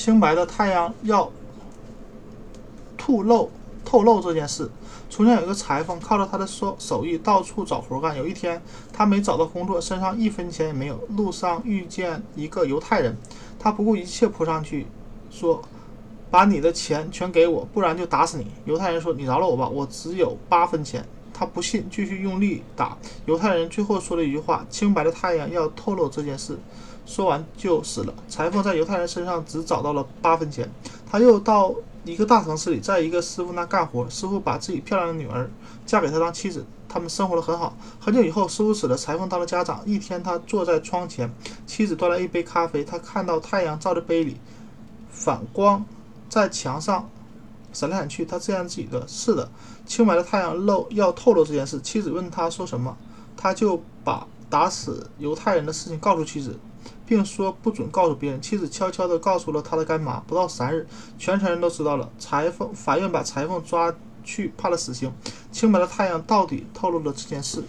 清白的太阳要吐露透露这件事。从前有一个裁缝，靠着他的手手艺到处找活干。有一天，他没找到工作，身上一分钱也没有。路上遇见一个犹太人，他不顾一切扑上去，说：“把你的钱全给我，不然就打死你。”犹太人说：“你饶了我吧，我只有八分钱。”他不信，继续用力打。犹太人最后说了一句话：“清白的太阳要透露这件事。”说完就死了。裁缝在犹太人身上只找到了八分钱。他又到一个大城市里，在一个师傅那干活。师傅把自己漂亮的女儿嫁给他当妻子，他们生活的很好。很久以后，师傅死了，裁缝当了家长。一天，他坐在窗前，妻子端来一杯咖啡。他看到太阳照着杯里，反光在墙上闪来闪去。他这样自己的：“是的，清白的太阳露要透露这件事。”妻子问他说什么，他就把打死犹太人的事情告诉妻子。并说不准告诉别人。妻子悄悄地告诉了他的干妈。不到三日，全城人都知道了。裁缝法院把裁缝抓去判了死刑。清白的太阳到底透露了这件事。